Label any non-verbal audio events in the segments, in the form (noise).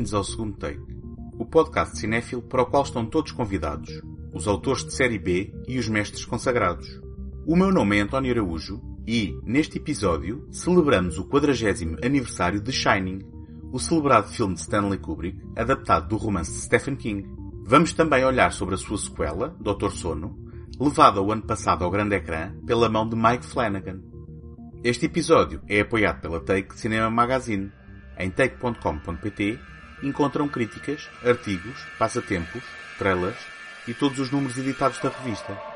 Bem-vindos ao segundo take, o podcast cinéfilo para o qual estão todos convidados, os autores de série B e os mestres consagrados. O meu nome é António Araújo e, neste episódio, celebramos o 40 aniversário de Shining, o celebrado filme de Stanley Kubrick, adaptado do romance de Stephen King. Vamos também olhar sobre a sua sequela, Doutor Sono, levada o ano passado ao grande ecrã pela mão de Mike Flanagan. Este episódio é apoiado pela Take Cinema Magazine. Em take.com.pt encontram críticas, artigos, passatempos, trailers e todos os números editados da revista.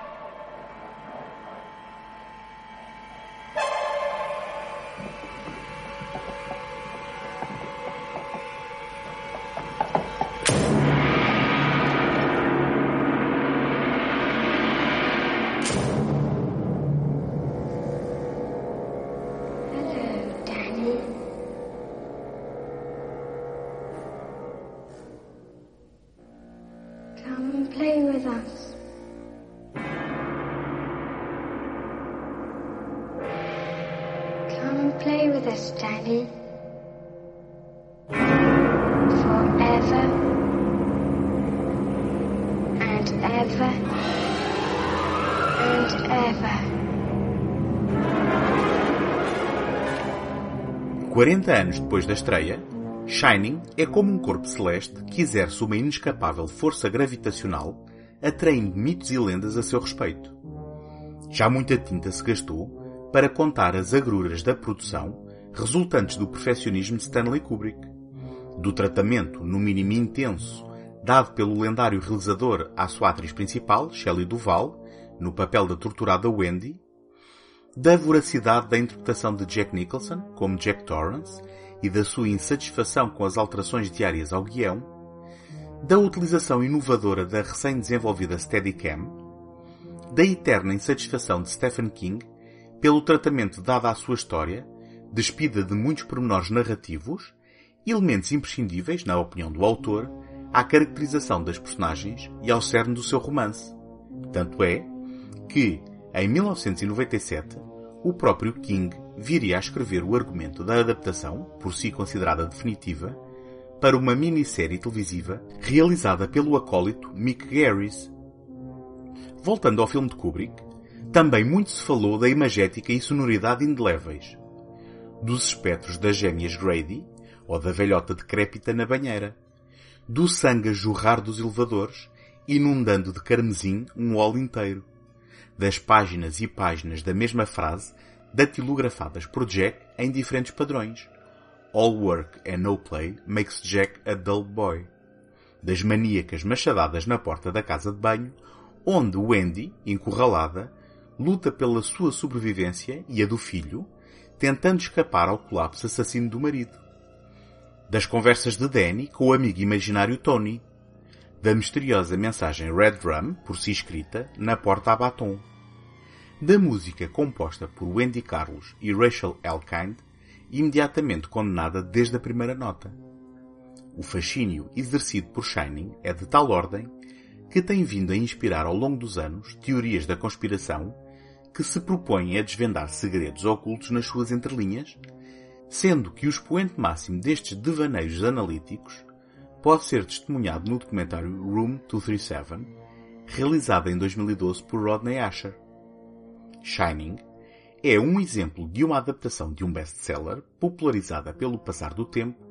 Us. Come and play with us, Danny. Forever and ever and ever. 40 anos depois da estreia, Shining é como um corpo celeste que exerce uma inescapável força gravitacional, atraindo mitos e lendas a seu respeito. Já muita tinta se gastou para contar as agruras da produção resultantes do perfeccionismo de Stanley Kubrick, do tratamento, no mínimo intenso, dado pelo lendário realizador à sua atriz principal, Shelley Duvall, no papel da torturada Wendy, da voracidade da interpretação de Jack Nicholson, como Jack Torrance, e da sua insatisfação com as alterações diárias ao guião, da utilização inovadora da recém-desenvolvida Steadicam, da eterna insatisfação de Stephen King pelo tratamento dado à sua história, despida de muitos pormenores narrativos, elementos imprescindíveis, na opinião do autor, à caracterização das personagens e ao cerne do seu romance. Tanto é que, em 1997, o próprio King viria a escrever o argumento da adaptação, por si considerada definitiva, para uma minissérie televisiva realizada pelo acólito Mick Garris. Voltando ao filme de Kubrick, também muito se falou da imagética e sonoridade indeléveis, dos espectros das gêmeas Grady ou da velhota decrépita na banheira, do sangue a jorrar dos elevadores, inundando de carmesim um hall inteiro, das páginas e páginas da mesma frase datilografadas por Jack em diferentes padrões. All work and no play makes Jack a dull boy. Das maníacas machadadas na porta da casa de banho, onde Wendy, encurralada, luta pela sua sobrevivência e a do filho, tentando escapar ao colapso assassino do marido. Das conversas de Danny com o amigo imaginário Tony. Da misteriosa mensagem Red Drum, por si escrita, na porta a batom. Da música composta por Wendy Carlos e Rachel Elkind, imediatamente condenada desde a primeira nota. O fascínio exercido por Shining é de tal ordem que tem vindo a inspirar ao longo dos anos teorias da conspiração que se propõem a desvendar segredos ocultos nas suas entrelinhas, sendo que o expoente máximo destes devaneios analíticos pode ser testemunhado no documentário Room 237, realizado em 2012 por Rodney Asher. Shining é um exemplo de uma adaptação de um best-seller popularizada pelo passar do tempo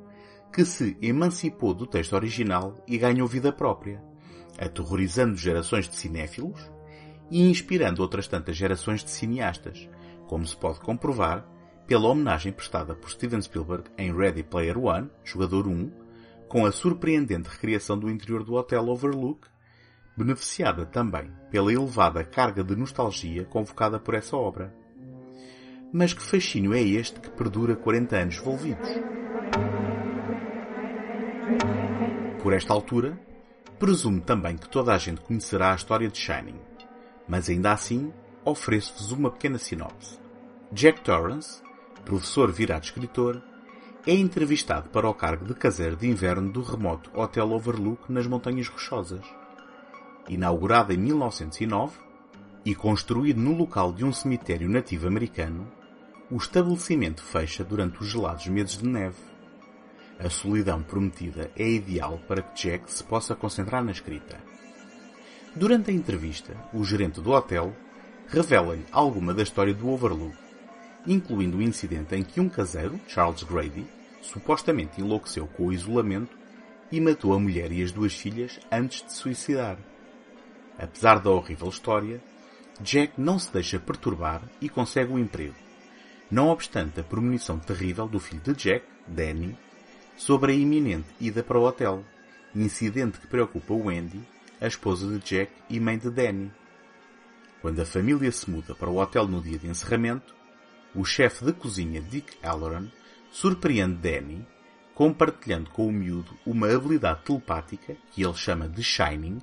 que se emancipou do texto original e ganhou vida própria, aterrorizando gerações de cinéfilos e inspirando outras tantas gerações de cineastas, como se pode comprovar pela homenagem prestada por Steven Spielberg em Ready Player One, Jogador 1, com a surpreendente recriação do interior do Hotel Overlook, beneficiada também pela elevada carga de nostalgia convocada por essa obra. Mas que fascínio é este que perdura 40 anos envolvidos? Por esta altura, presumo também que toda a gente conhecerá a história de Shining, mas ainda assim ofereço-vos uma pequena sinopse. Jack Torrance, professor virado escritor, é entrevistado para o cargo de caseiro de inverno do remoto Hotel Overlook nas Montanhas Rochosas. Inaugurado em 1909 e construído no local de um cemitério nativo americano, o estabelecimento fecha durante os gelados meses de neve. A solidão prometida é ideal para que Jack se possa concentrar na escrita. Durante a entrevista, o gerente do hotel revela-lhe alguma da história do Overlook, incluindo o incidente em que um caseiro, Charles Grady, supostamente enlouqueceu com o isolamento e matou a mulher e as duas filhas antes de suicidar. Apesar da horrível história, Jack não se deixa perturbar e consegue o um emprego. Não obstante a premonição terrível do filho de Jack, Danny, sobre a iminente ida para o hotel, incidente que preocupa Wendy, a esposa de Jack e mãe de Danny. Quando a família se muda para o hotel no dia de encerramento, o chefe de cozinha Dick Halloran surpreende Danny compartilhando com o miúdo uma habilidade telepática que ele chama de Shining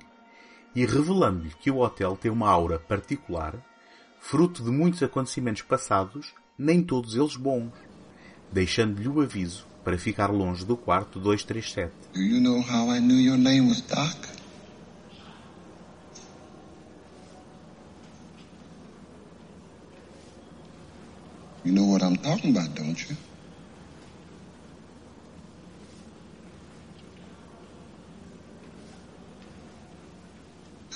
e revelando-lhe que o hotel tem uma aura particular, fruto de muitos acontecimentos passados, nem todos eles bons, deixando-lhe o aviso para ficar longe do quarto 237. Do you know how I knew your name was Doc? You know what I'm talking about, don't you?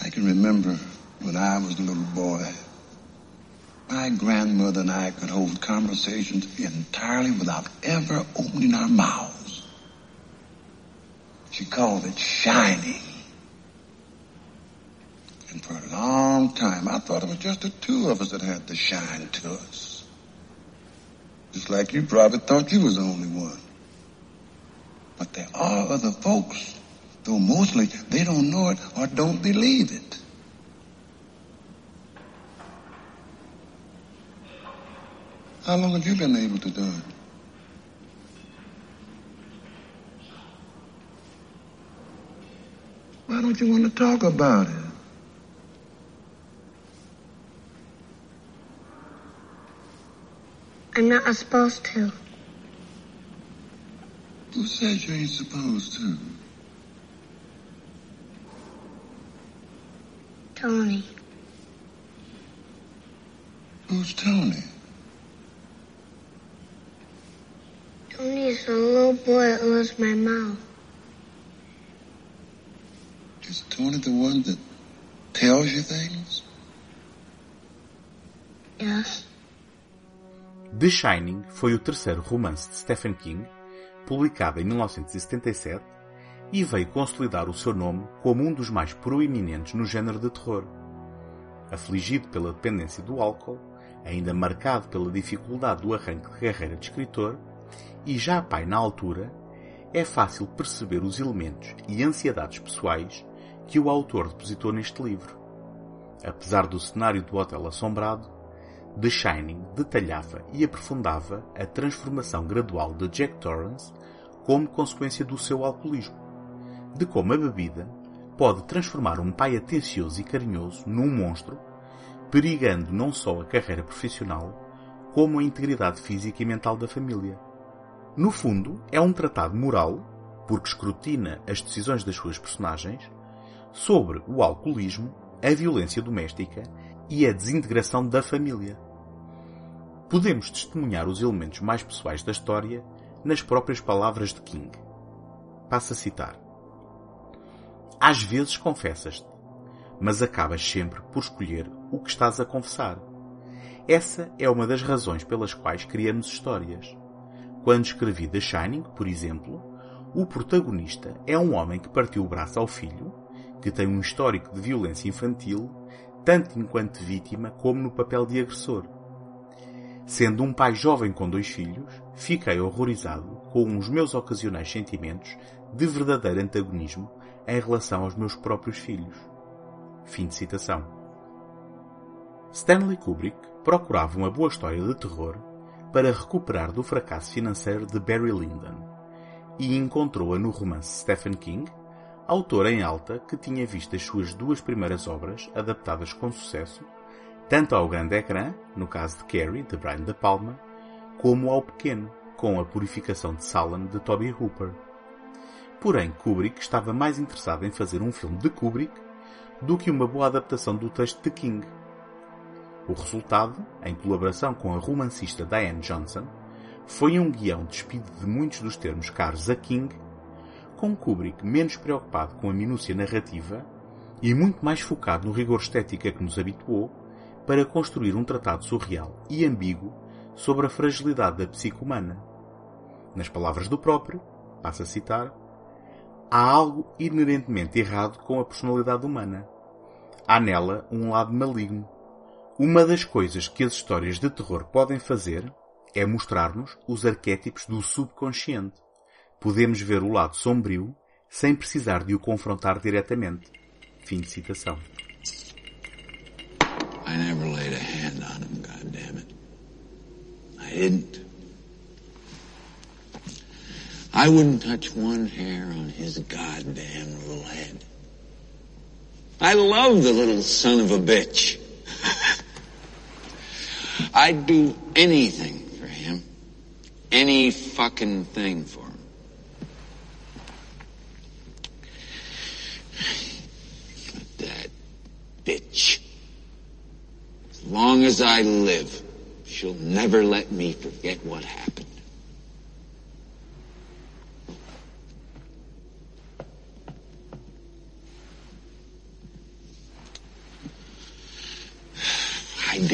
I can remember when I was a little boy, my grandmother and I could hold conversations entirely without ever opening our mouths. She called it shining. And for a long time, I thought it was just the two of us that had the shine to us. Just like you probably thought you was the only one. But there are other folks, though mostly they don't know it or don't believe it. How long have you been able to do it? Why don't you want to talk about it? I'm not supposed to. Who says you ain't supposed to? Tony. Who's Tony? Tony is a little boy that loves my mouth. Is Tony the one that tells you things? Yes. The Shining foi o terceiro romance de Stephen King, publicado em 1977, e veio consolidar o seu nome como um dos mais proeminentes no género de terror. Afligido pela dependência do álcool, ainda marcado pela dificuldade do arranque de carreira de escritor, e já pai na altura, é fácil perceber os elementos e ansiedades pessoais que o autor depositou neste livro. Apesar do cenário do hotel assombrado, The Shining detalhava e aprofundava a transformação gradual de Jack Torrance como consequência do seu alcoolismo, de como a bebida pode transformar um pai atencioso e carinhoso num monstro, perigando não só a carreira profissional, como a integridade física e mental da família. No fundo, é um tratado moral, porque escrutina as decisões das suas personagens, sobre o alcoolismo, a violência doméstica e a desintegração da família. Podemos testemunhar os elementos mais pessoais da história nas próprias palavras de King. Passo a citar. Às vezes confessas-te, mas acabas sempre por escolher o que estás a confessar. Essa é uma das razões pelas quais criamos histórias. Quando escrevi The Shining, por exemplo, o protagonista é um homem que partiu o braço ao filho, que tem um histórico de violência infantil, tanto enquanto vítima como no papel de agressor. Sendo um pai jovem com dois filhos, fiquei horrorizado com os meus ocasionais sentimentos de verdadeiro antagonismo em relação aos meus próprios filhos. Fim de citação. Stanley Kubrick procurava uma boa história de terror para recuperar do fracasso financeiro de Barry Lyndon e encontrou-a no romance Stephen King, autor em alta que tinha visto as suas duas primeiras obras adaptadas com sucesso, tanto ao grande ecrã, no caso de Carrie, de Brian De Palma, como ao pequeno, com a Purificação de Salem, de Toby Hooper. Porém, Kubrick estava mais interessado em fazer um filme de Kubrick do que uma boa adaptação do texto de King. O resultado, em colaboração com a romancista Diane Johnson, foi um guião despido de muitos dos termos caros a King, com Kubrick menos preocupado com a minúcia narrativa e muito mais focado no rigor estético a que nos habituou para construir um tratado surreal e ambíguo sobre a fragilidade da psique humana. Nas palavras do próprio, passo a citar, há algo inerentemente errado com a personalidade humana. Há nela um lado maligno. Uma das coisas que as histórias de terror podem fazer é mostrar-nos os arquétipos do subconsciente. Podemos ver o lado sombrio sem precisar de o confrontar diretamente. Fim de citação. I never laid a hand on him, goddammit. I didn't. I wouldn't touch one hair on his goddamn little head. I love the little son of a bitch. I'd do anything for him. Any fucking thing for him. But that bitch, as long as I live, she'll never let me forget what happened.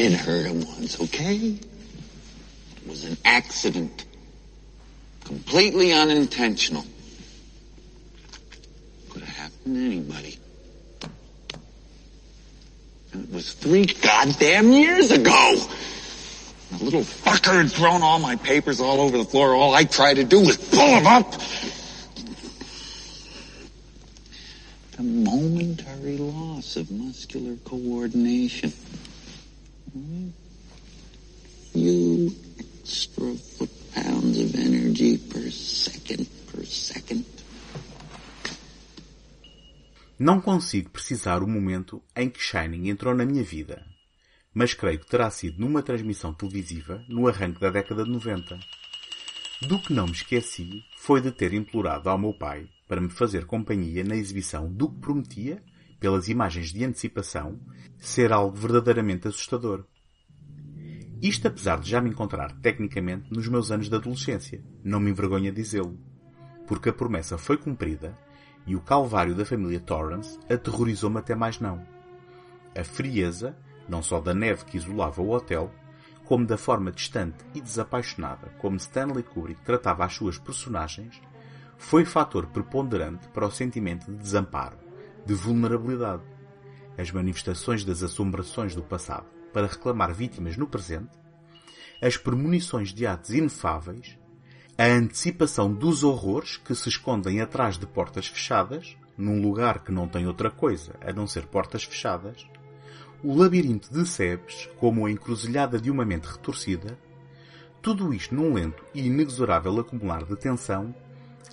Did hurt him once, okay? It was an accident. Completely unintentional. Could have happened to anybody. And it was three goddamn years ago. The little fucker had thrown all my papers all over the floor. All I tried to do was pull them up. The momentary loss of muscular coordination. You foot-pounds of energy per second, per second. Não consigo precisar o momento em que Shining entrou na minha vida, mas creio que terá sido numa transmissão televisiva no arranque da década de 90. Do que não me esqueci foi de ter implorado ao meu pai para me fazer companhia na exibição do que prometia pelas imagens de antecipação, ser algo verdadeiramente assustador. Isto apesar de já me encontrar tecnicamente nos meus anos de adolescência, não me envergonha dizê-lo, porque a promessa foi cumprida e o calvário da família Torrance aterrorizou-me até mais não. A frieza, não só da neve que isolava o hotel, como da forma distante e desapaixonada como Stanley Kubrick tratava as suas personagens, foi fator preponderante para o sentimento de desamparo de vulnerabilidade, as manifestações das assombrações do passado para reclamar vítimas no presente, as premonições de atos inefáveis, a antecipação dos horrores que se escondem atrás de portas fechadas, num lugar que não tem outra coisa a não ser portas fechadas, o labirinto de Sebes como a encruzilhada de uma mente retorcida, tudo isto num lento e inexorável acumular de tensão,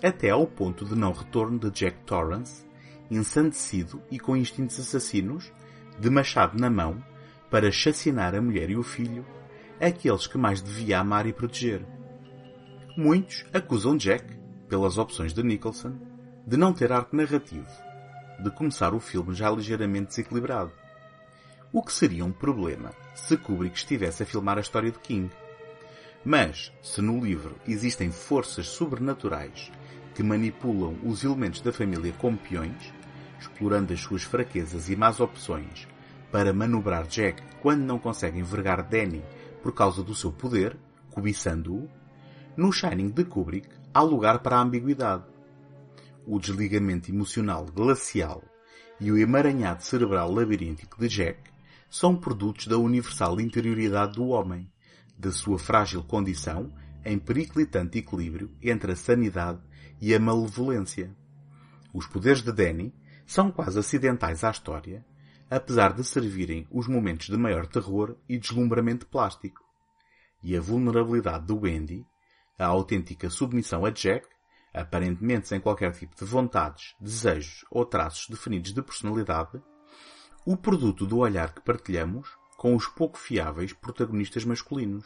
até ao ponto de não retorno de Jack Torrance, ensandecido e com instintos assassinos, de machado na mão, para chacinar a mulher e o filho, aqueles que mais devia amar e proteger. Muitos acusam Jack, pelas opções de Nicholson, de não ter arco narrativo, de começar o filme já ligeiramente desequilibrado. O que seria um problema se Kubrick estivesse a filmar a história de King. Mas, se no livro existem forças sobrenaturais que manipulam os elementos da família como peões, explorando as suas fraquezas e más opções para manobrar Jack quando não consegue envergar Danny por causa do seu poder, cobiçando-o, no Shining de Kubrick há lugar para a ambiguidade. O desligamento emocional glacial e o emaranhado cerebral labiríntico de Jack são produtos da universal interioridade do homem, da sua frágil condição em periclitante equilíbrio entre a sanidade e a malevolência. Os poderes de Danny são quase acidentais à história, apesar de servirem os momentos de maior terror e deslumbramento plástico. E a vulnerabilidade do Wendy, a autêntica submissão a Jack, aparentemente sem qualquer tipo de vontades, desejos ou traços definidos de personalidade, o produto do olhar que partilhamos com os pouco fiáveis protagonistas masculinos.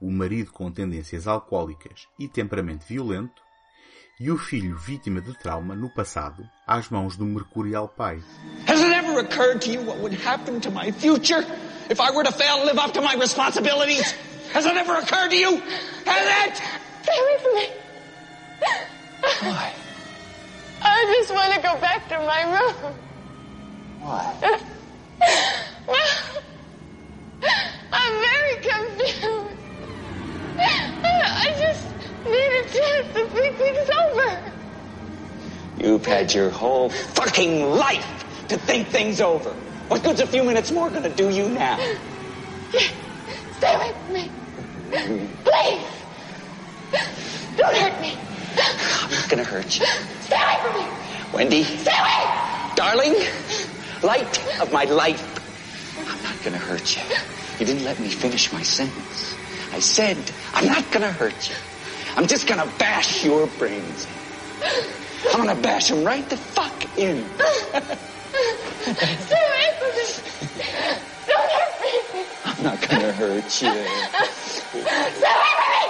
O marido com tendências alcoólicas e temperamento violento, e o filho vítima de trauma no passado às mãos do mercurial pai. Has it ever occurred to you what would happen to my future if I were to fail to live up to my responsibilities? Has it ever occurred to you? Has it? Stay away from me. Why? I just want to go back to my room. Why? Well, I'm very confused. I just need a chance to think things over. You've had your whole fucking life to think things over. What good's a few minutes more gonna do you now? Stay away from me. Please. Don't hurt me. I'm not gonna hurt you. Stay away from me. Wendy, Stay away. darling, light of my life. I'm not gonna hurt you. You didn't let me finish my sentence. I said, I'm not gonna hurt you. I'm just gonna bash your brains in. I'm gonna bash them right the fuck in. Stay away from me. Don't hurt me. I'm not gonna hurt you. Stay away from me.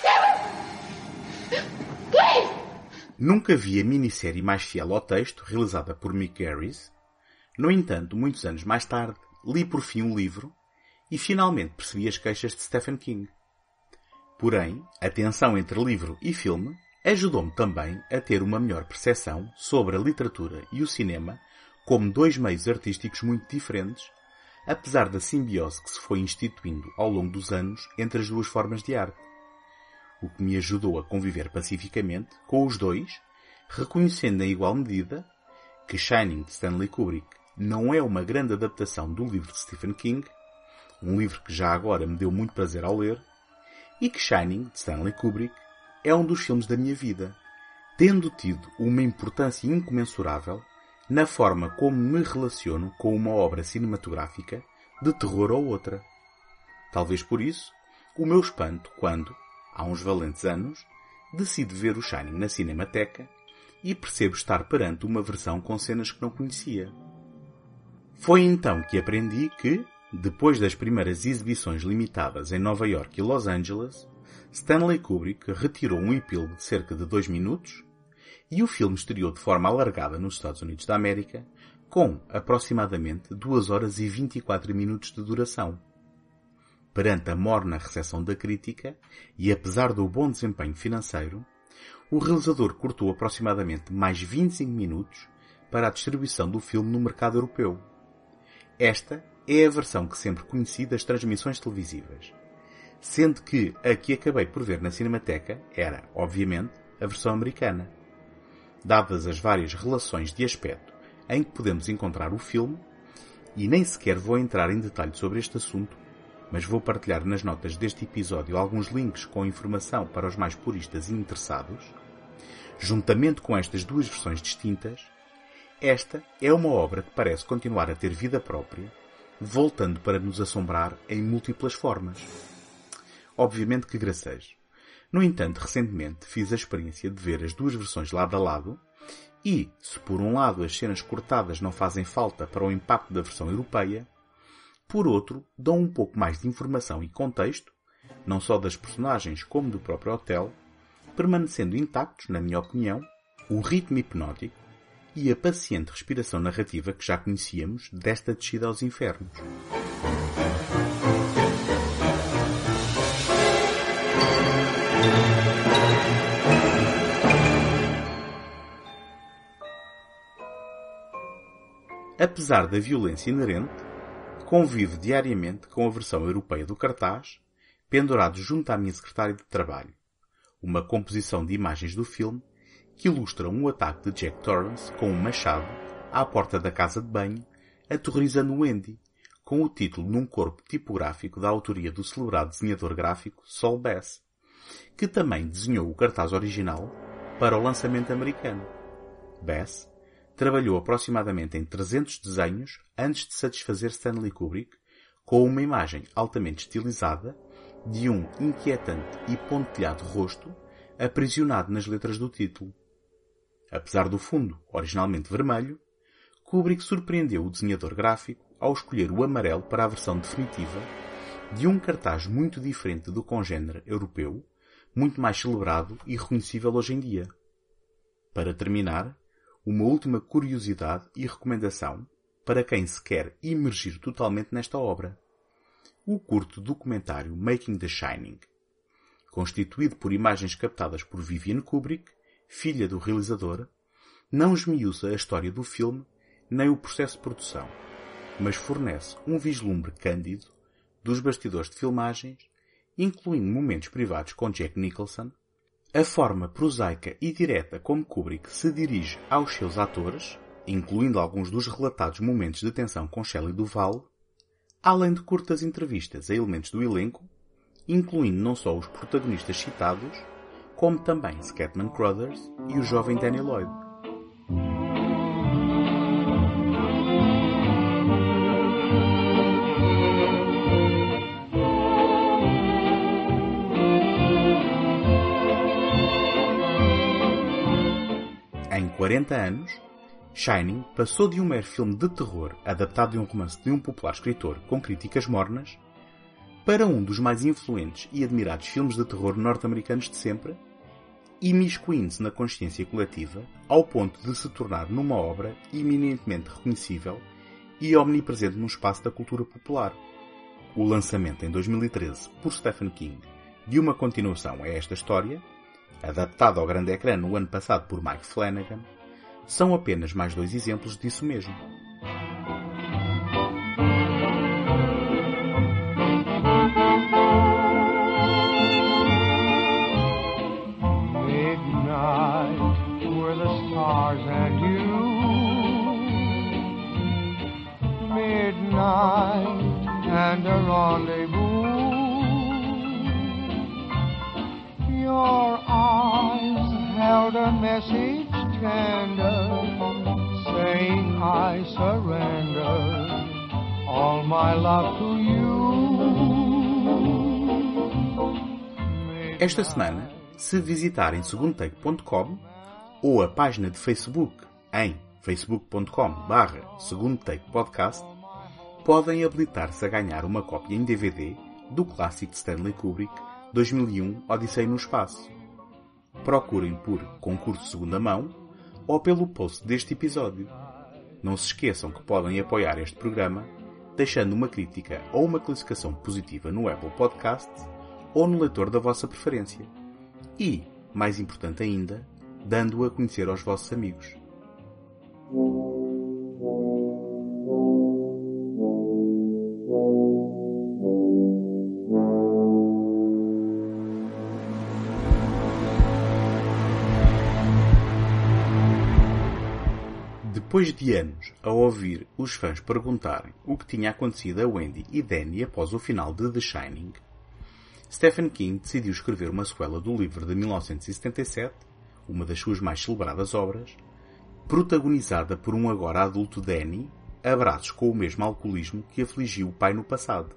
Stay away. Please. Nunca vi a minissérie mais fiel ao texto, realizada por Mick Garris. No entanto, muitos anos mais tarde, li por fim o livro e finalmente percebi as queixas de Stephen King. Porém, a tensão entre livro e filme ajudou-me também a ter uma melhor percepção sobre a literatura e o cinema como dois meios artísticos muito diferentes, apesar da simbiose que se foi instituindo ao longo dos anos entre as duas formas de arte. O que me ajudou a conviver pacificamente com os dois, reconhecendo em igual medida que Shining de Stanley Kubrick não é uma grande adaptação do livro de Stephen King, um livro que já agora me deu muito prazer ao ler, e que Shining de Stanley Kubrick é um dos filmes da minha vida, tendo tido uma importância incomensurável na forma como me relaciono com uma obra cinematográfica de terror ou outra. Talvez por isso, o meu espanto quando, há uns valentes anos, decido ver o Shining na Cinemateca e percebo estar perante uma versão com cenas que não conhecia. Foi então que aprendi que, depois das primeiras exibições limitadas em Nova York e Los Angeles, Stanley Kubrick retirou um epílogo de cerca de dois minutos e o filme estreou de forma alargada nos Estados Unidos da América, com aproximadamente 2 horas e 24 minutos de duração. Perante a morna recepção da crítica e apesar do bom desempenho financeiro, o realizador cortou aproximadamente mais 25 minutos para a distribuição do filme no mercado europeu. Esta é a versão que sempre conheci das transmissões televisivas, sendo que a que acabei por ver na Cinemateca era, obviamente, a versão americana. Dadas as várias relações de aspecto em que podemos encontrar o filme, e nem sequer vou entrar em detalhe sobre este assunto, mas vou partilhar nas notas deste episódio alguns links com informação para os mais puristas e interessados. Juntamente com estas duas versões distintas, esta é uma obra que parece continuar a ter vida própria, voltando para nos assombrar em múltiplas formas. Obviamente que gracejo. No entanto, recentemente fiz a experiência de ver as duas versões lado a lado e, se por um lado as cenas cortadas não fazem falta para o impacto da versão europeia, por outro, dão um pouco mais de informação e contexto, não só das personagens como do próprio hotel, permanecendo intactos, na minha opinião, o ritmo hipnótico e a paciente respiração narrativa que já conhecíamos desta descida aos infernos. Apesar da violência inerente, convivo diariamente com a versão europeia do cartaz, pendurado junto à minha secretária de trabalho, uma composição de imagens do filme que ilustram um ataque de Jack Torrance com um machado à porta da casa de banho, aterrorizando Wendy, com o título num corpo tipográfico da autoria do celebrado desenhador gráfico Sol Bass, que também desenhou o cartaz original para o lançamento americano. Bass trabalhou aproximadamente em 300 desenhos antes de satisfazer Stanley Kubrick com uma imagem altamente estilizada de um inquietante e pontilhado rosto aprisionado nas letras do título. Apesar do fundo originalmente vermelho, Kubrick surpreendeu o desenhador gráfico ao escolher o amarelo para a versão definitiva de um cartaz muito diferente do congênere europeu, muito mais celebrado e reconhecível hoje em dia. Para terminar, uma última curiosidade e recomendação para quem se quer imergir totalmente nesta obra. o curto documentário Making the Shining, constituído por imagens captadas por Vivian Kubrick, filha do realizador, não esmiuça a história do filme nem o processo de produção, mas fornece um vislumbre cândido dos bastidores de filmagens, incluindo momentos privados com Jack Nicholson, a forma prosaica e direta como Kubrick se dirige aos seus atores, incluindo alguns dos relatados momentos de tensão com Shelley Duval, além de curtas entrevistas a elementos do elenco, incluindo não só os protagonistas citados, como também Scatman Crothers e o jovem Danny Lloyd. Em 40 anos, Shining passou de um mero filme de terror adaptado de um romance de um popular escritor com críticas mornas para um dos mais influentes e admirados filmes de terror norte-americanos de sempre, imiscuindo-se na consciência coletiva ao ponto de se tornar numa obra eminentemente reconhecível e omnipresente no espaço da cultura popular. O lançamento em 2013 por Stephen King de uma continuação a esta história, adaptada ao grande ecrã no ano passado por Mike Flanagan, são apenas mais dois exemplos disso mesmo. A message tender, saying I surrender all my love to you. Esta semana, se visitarem segundotake.com ou a página de Facebook em facebook.com barra Podcast, podem habilitar-se a ganhar uma cópia em DVD do clássico de Stanley Kubrick 2001 Odisseia no Espaço. Procurem por concurso segunda mão ou pelo post deste episódio. Não se esqueçam que podem apoiar este programa deixando uma crítica ou uma classificação positiva no Apple Podcasts ou no leitor da vossa preferência. E, mais importante ainda, dando-o a conhecer aos vossos amigos. Depois de anos a ouvir os fãs perguntarem o que tinha acontecido a Wendy e Danny após o final de The Shining, Stephen King decidiu escrever uma sequela do livro de 1977, uma das suas mais celebradas obras, protagonizada por um agora adulto Danny, a braços com o mesmo alcoolismo que afligiu o pai no passado.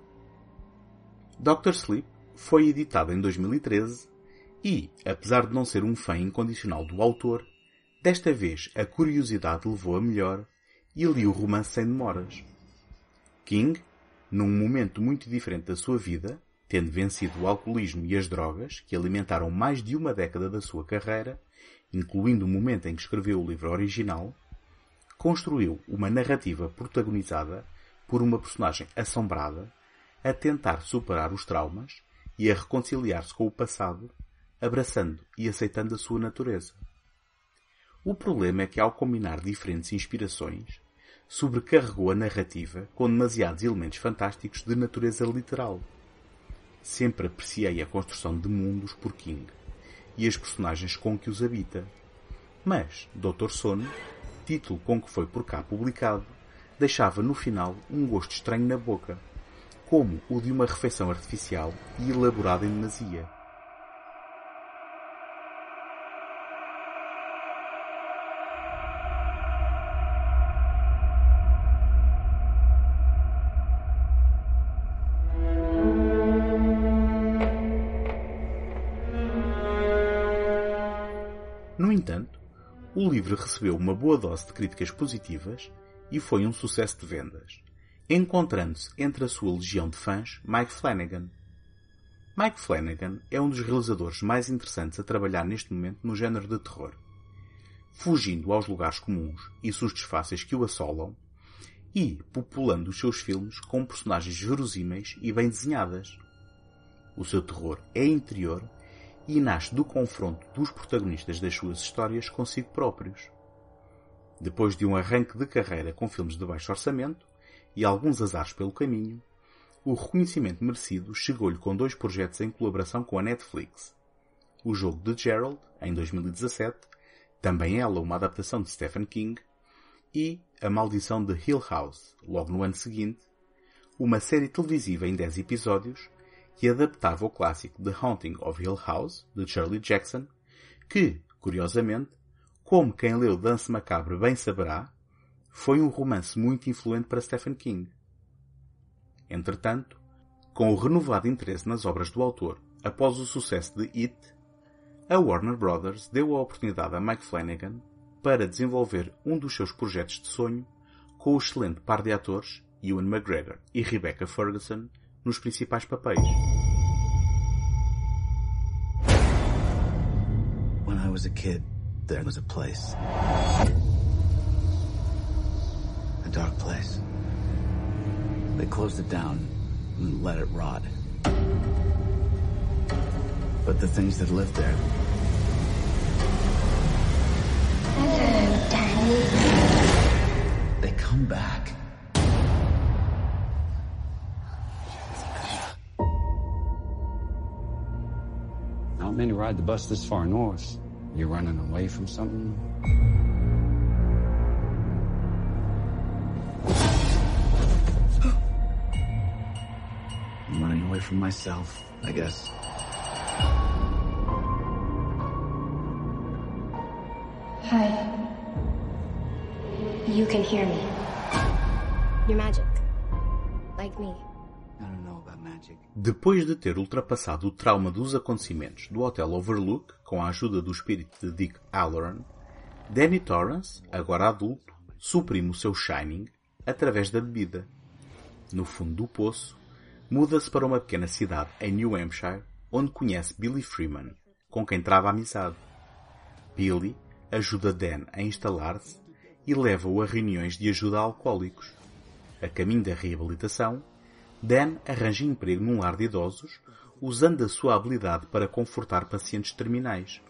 Dr. Sleep foi editado em 2013 e, apesar de não ser um fã incondicional do autor, desta vez a curiosidade levou a melhor e li o romance sem demoras. King, num momento muito diferente da sua vida, tendo vencido o alcoolismo e as drogas que alimentaram mais de uma década da sua carreira, incluindo o momento em que escreveu o livro original, construiu uma narrativa protagonizada por uma personagem assombrada a tentar superar os traumas e a reconciliar-se com o passado, abraçando e aceitando a sua natureza. O problema é que, ao combinar diferentes inspirações, sobrecarregou a narrativa com demasiados elementos fantásticos de natureza literal. Sempre apreciei a construção de mundos por King e as personagens com que os habita. Mas Dr. Sono, título com que foi por cá publicado, deixava no final um gosto estranho na boca, como o de uma refeição artificial e elaborada em demasia. O livro recebeu uma boa dose de críticas positivas e foi um sucesso de vendas, encontrando-se entre a sua legião de fãs Mike Flanagan. Mike Flanagan é um dos realizadores mais interessantes a trabalhar neste momento no género de terror. Fugindo aos lugares comuns e sustos fáceis que o assolam, e populando os seus filmes com personagens verosímeis e bem desenhadas. O seu terror é interior e nasce do confronto dos protagonistas das suas histórias consigo próprios. Depois de um arranque de carreira com filmes de baixo orçamento e alguns azares pelo caminho, o reconhecimento merecido chegou-lhe com dois projetos em colaboração com a Netflix. O jogo de Gerald, em 2017, também ela uma adaptação de Stephen King, e A Maldição de Hill House, logo no ano seguinte, uma série televisiva em 10 episódios que adaptava o clássico The Haunting of Hill House, de Shirley Jackson, que, curiosamente, como quem leu Dance Macabre bem saberá, foi um romance muito influente para Stephen King. Entretanto, com o renovado interesse nas obras do autor após o sucesso de It, a Warner Brothers deu a oportunidade a Mike Flanagan para desenvolver um dos seus projetos de sonho com o excelente par de atores Ewan McGregor e Rebecca Ferguson nos principais papéis. When I was a kid, there was a place. A dark place. They closed it down and let it rot. But the things that lived there, Hello, Daddy. they come back. Not many ride the bus this far north. You're running away from something? I'm running away from myself, I guess. Hi. You can hear me. You're magic. Like me. Depois de ter ultrapassado o trauma dos acontecimentos do Hotel Overlook com a ajuda do espírito de Dick Halloran, Danny Torrance, agora adulto, suprime o seu Shining através da bebida. No fundo do poço, muda-se para uma pequena cidade em New Hampshire, onde conhece Billy Freeman, com quem trava amizade. Billy ajuda Dan a instalar-se e leva-o a reuniões de ajuda a alcoólicos. A caminho da reabilitação, Dan arranja emprego num lar de idosos, usando a sua habilidade para confortar pacientes terminais.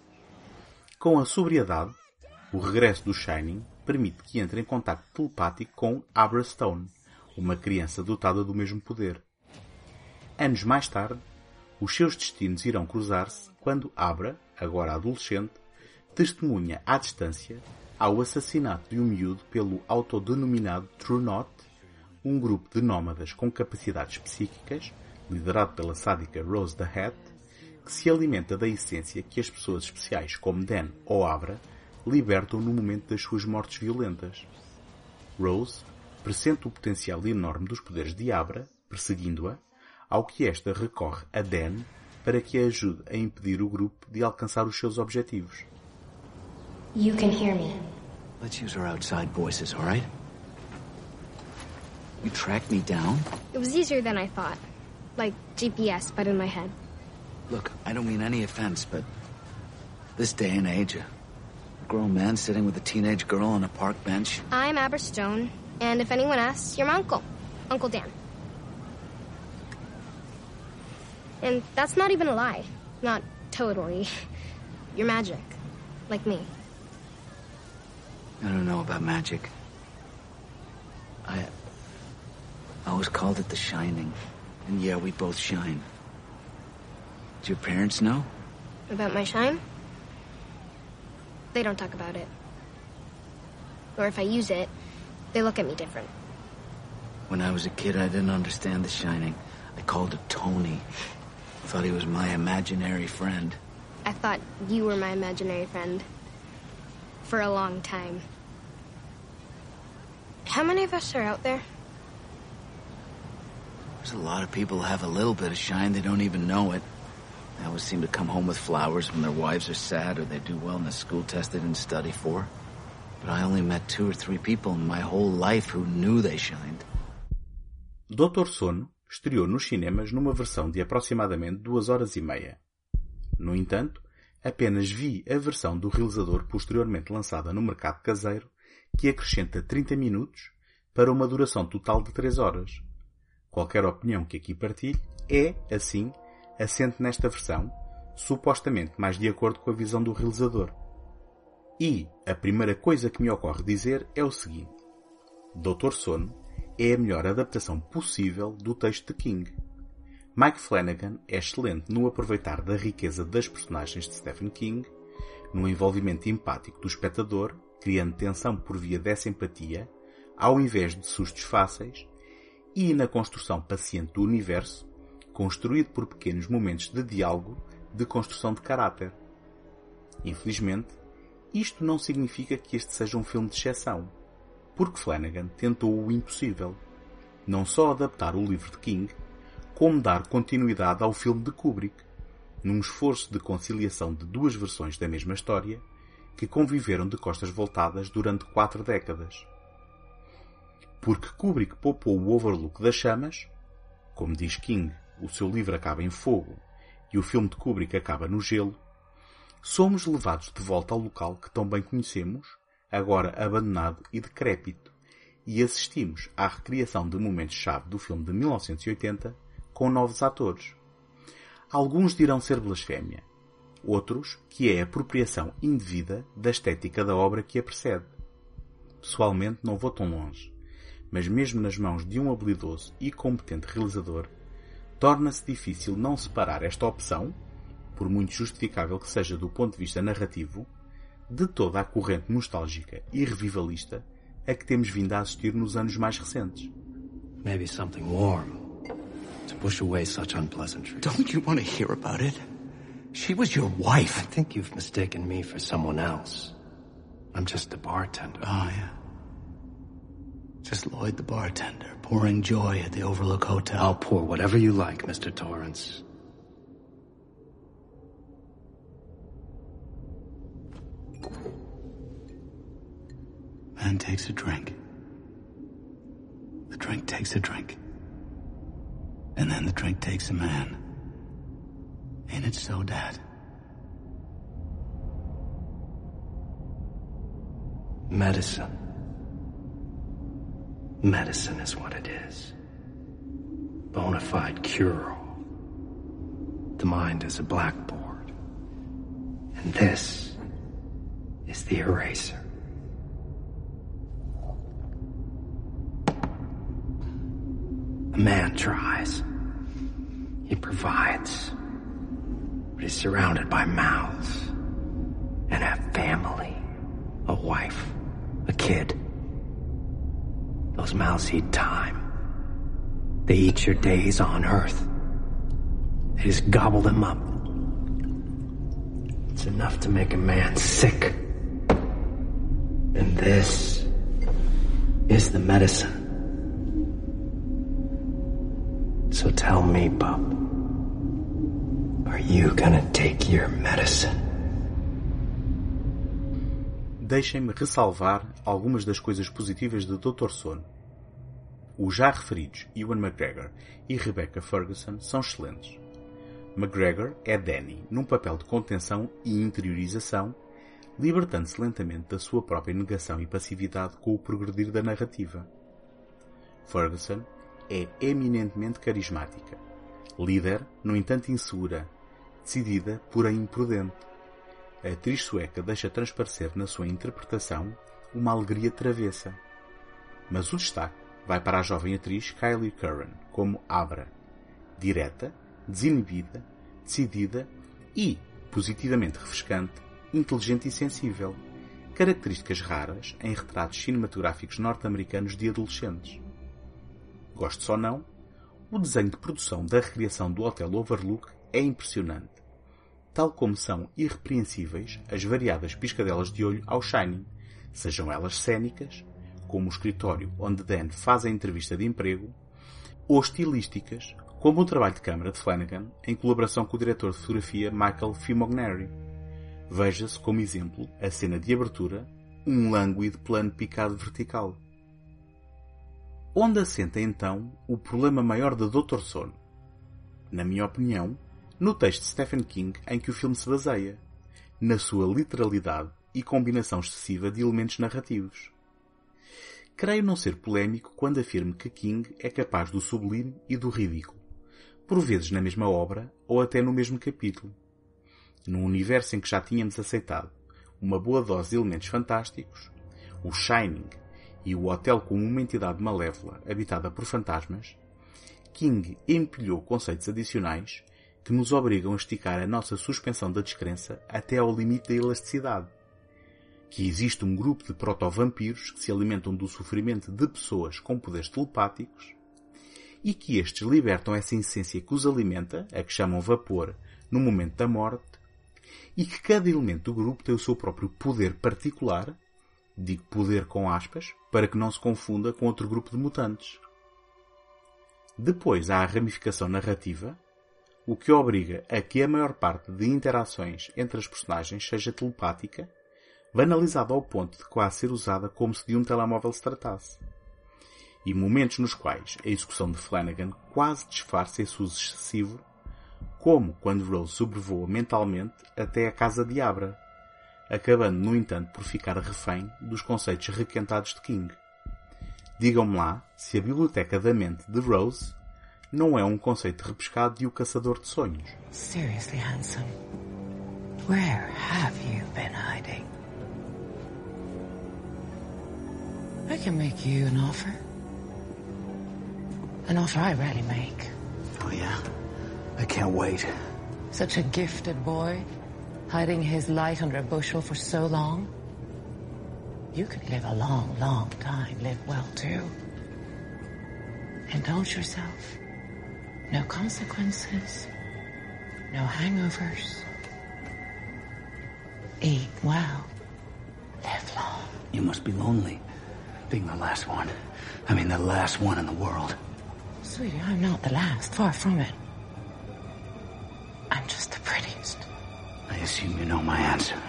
Com a sobriedade, o regresso do Shining permite que entre em contato telepático com Abra Stone, uma criança dotada do mesmo poder. Anos mais tarde, os seus destinos irão cruzar-se quando Abra, agora adolescente, testemunha à distância ao assassinato de um miúdo pelo autodenominado True Not, um grupo de nómadas com capacidades psíquicas, liderado pela sádica Rose the Hat, que se alimenta da essência que as pessoas especiais como Dan ou Abra libertam no momento das suas mortes violentas. Rose pressente o potencial enorme dos poderes de Abra, perseguindo-a, ao que esta recorre a Dan para que a ajude a impedir o grupo de alcançar os seus objetivos. You can hear me. Let's use our outside voices, all right? You tracked me down? It was easier than I thought. Like GPS, but in my head. Look, I don't mean any offense, but this day and age, a grown man sitting with a teenage girl on a park bench, I'm Aber Stone, and if anyone asks, you're my uncle. Uncle Dan. And that's not even a lie. Not totally. (laughs) You're magic. Like me. I don't know about magic. I. I always called it the shining. And yeah, we both shine. Do your parents know? About my shine? They don't talk about it. Or if I use it, they look at me different. When I was a kid, I didn't understand the shining. I called it Tony. I thought he was my imaginary friend. I thought you were my imaginary friend. For a long time. How many of us are out there? There's a lot of people have a little bit of shine, they don't even know it. They always seem to come home with flowers when their wives are sad or they do well in school test they didn't study for. But I only met two or three people in my whole life who knew they shined. Doutor Sono estreou nos cinemas numa versão de aproximadamente duas horas e meia. No entanto, apenas vi a versão do realizador posteriormente lançada no mercado caseiro, que acrescenta 30 minutos, para uma duração total de 3 horas. Qualquer opinião que aqui partilhe é, assim, assente nesta versão, supostamente mais de acordo com a visão do realizador. E a primeira coisa que me ocorre dizer é o seguinte: Doutor Sono é a melhor adaptação possível do texto de King. Mike Flanagan é excelente no aproveitar da riqueza das personagens de Stephen King, no envolvimento empático do espectador, criando tensão por via dessa empatia, ao invés de sustos fáceis, e na construção paciente do universo, construído por pequenos momentos de diálogo de construção de caráter. Infelizmente, isto não significa que este seja um filme de exceção, porque Flanagan tentou o impossível. Não só adaptar o livro de King, como dar continuidade ao filme de Kubrick, num esforço de conciliação de duas versões da mesma história que conviveram de costas voltadas durante quatro décadas. Porque Kubrick poupou o Overlook das chamas, como diz King, o seu livro acaba em fogo e o filme de Kubrick acaba no gelo, somos levados de volta ao local que tão bem conhecemos, agora abandonado e decrépito, e assistimos à recriação de momentos-chave do filme de 1980 com novos atores. Alguns dirão ser blasfémia, outros que é apropriação indevida da estética da obra que a precede. Pessoalmente não vou tão longe, mas mesmo nas mãos de um habilidoso e competente realizador, torna-se difícil não separar esta opção, por muito justificável que seja do ponto de vista narrativo, de toda a corrente nostálgica e revivalista a que temos vindo a assistir nos anos mais recentes. Maybe something warm to push away such unpleasantry. Don't you want to hear about it? She was your wife. I think you've mistaken me for someone else. I'm just a bartender. Oh, yeah. Just Lloyd the bartender, pouring joy at the Overlook Hotel. I'll pour whatever you like, Mr. Torrance. Man takes a drink. The drink takes a drink. And then the drink takes a man. Ain't it so, Dad? Medicine. Medicine is what it is. Bona fide cure all. The mind is a blackboard. And this is the eraser. A man tries. He provides. But he's surrounded by mouths. And a family. A wife. A kid. Those mouths eat time. They eat your days on earth. They just gobble them up. It's enough to make a man sick. And this is the medicine. So tell me, Bub, are you gonna take your medicine? Deixem-me ressalvar algumas das coisas positivas de Dr. Sono. Os já referidos Ewan McGregor e Rebecca Ferguson são excelentes. McGregor é Danny num papel de contenção e interiorização, libertando-se lentamente da sua própria negação e passividade com o progredir da narrativa. Ferguson é eminentemente carismática, líder, no entanto insegura, decidida, porém imprudente. A atriz sueca deixa transparecer na sua interpretação uma alegria travessa. Mas o destaque vai para a jovem atriz Kylie Curran como Abra, direta, desinibida, decidida e, positivamente refrescante, inteligente e sensível, características raras em retratos cinematográficos norte-americanos de adolescentes. Gosto ou não, o desenho de produção da recriação do Hotel Overlook é impressionante, tal como são irrepreensíveis as variadas piscadelas de olho ao Shining, sejam elas cênicas, como o escritório onde Dan faz a entrevista de emprego, ou estilísticas, como o trabalho de câmara de Flanagan em colaboração com o diretor de fotografia Michael Fimogneri. Veja-se como exemplo a cena de abertura, um lânguido plano picado vertical. Onde assenta então o problema maior de Dr. Sono? Na minha opinião, no texto de Stephen King em que o filme se baseia, na sua literalidade e combinação excessiva de elementos narrativos. Creio não ser polémico quando afirmo que King é capaz do sublime e do ridículo, por vezes na mesma obra ou até no mesmo capítulo. Num universo em que já tínhamos aceitado uma boa dose de elementos fantásticos, o Shining e o hotel como uma entidade malévola habitada por fantasmas, King empilhou conceitos adicionais que nos obrigam a esticar a nossa suspensão da descrença até ao limite da elasticidade. Que existe um grupo de proto-vampiros que se alimentam do sofrimento de pessoas com poderes telepáticos e que estes libertam essa essência que os alimenta, a que chamam vapor, no momento da morte, e que cada elemento do grupo tem o seu próprio poder particular, digo poder com aspas, para que não se confunda com outro grupo de mutantes. Depois há a ramificação narrativa, o que obriga a que a maior parte de interações entre as personagens seja telepática, banalizada ao ponto de quase ser usada como se de um telemóvel se tratasse. E momentos nos quais a execução de Flanagan quase disfarça esse uso excessivo, como quando Rose sobrevoa mentalmente até a casa de Abra, acabando, no entanto, por ficar refém dos conceitos requentados de King. Digam-me lá se a biblioteca da mente de Rose não é um conceito repescado de O Caçador de Sonhos. Seriously, handsome. Where have you been hiding? I can make you an offer. An offer I rarely make. Oh, yeah? I can't wait. Such a gifted boy, hiding his light under a bushel for so long. You could live a long, long time, live well too. Indulge yourself. No consequences. No hangovers. Eat well. Live long. You must be lonely, being the last one. I mean, the last one in the world. Sweetie, I'm not the last. Far from it. I'm just the prettiest. I assume you know my answer.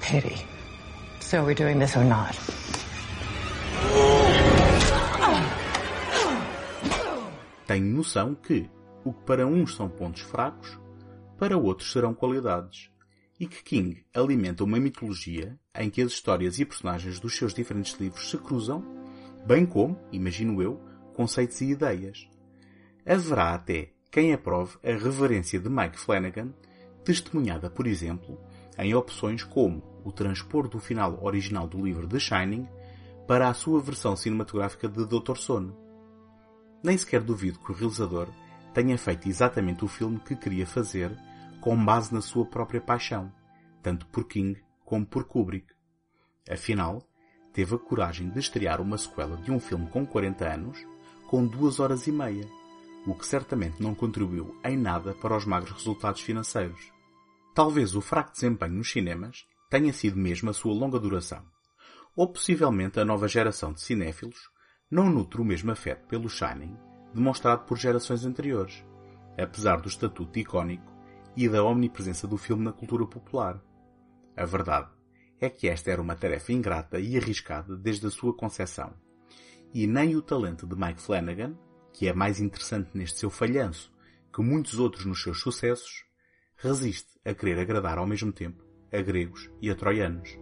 Pity. So are we doing this or not? Tenho noção que o que para uns são pontos fracos, para outros serão qualidades. E que King alimenta uma mitologia em que as histórias e personagens dos seus diferentes livros se cruzam, bem como, imagino eu, conceitos e ideias. Haverá até quem aprove a reverência de Mike Flanagan, testemunhada, por exemplo, em opções como o transpor do final original do livro The Shining para a sua versão cinematográfica de Dr. Sono. Nem sequer duvido que o realizador tenha feito exatamente o filme que queria fazer com base na sua própria paixão, tanto por King como por Kubrick. Afinal, teve a coragem de estrear uma sequela de um filme com 40 anos com duas horas e meia, o que certamente não contribuiu em nada para os magros resultados financeiros. Talvez o fraco desempenho nos cinemas tenha sido mesmo a sua longa duração, ou possivelmente a nova geração de cinéfilos não nutre o mesmo afeto pelo Shining demonstrado por gerações anteriores, apesar do estatuto icónico e da omnipresença do filme na cultura popular. A verdade é que esta era uma tarefa ingrata e arriscada desde a sua concepção, e nem o talento de Mike Flanagan, que é mais interessante neste seu falhanço que muitos outros nos seus sucessos, resiste a querer agradar ao mesmo tempo a gregos e a troianos.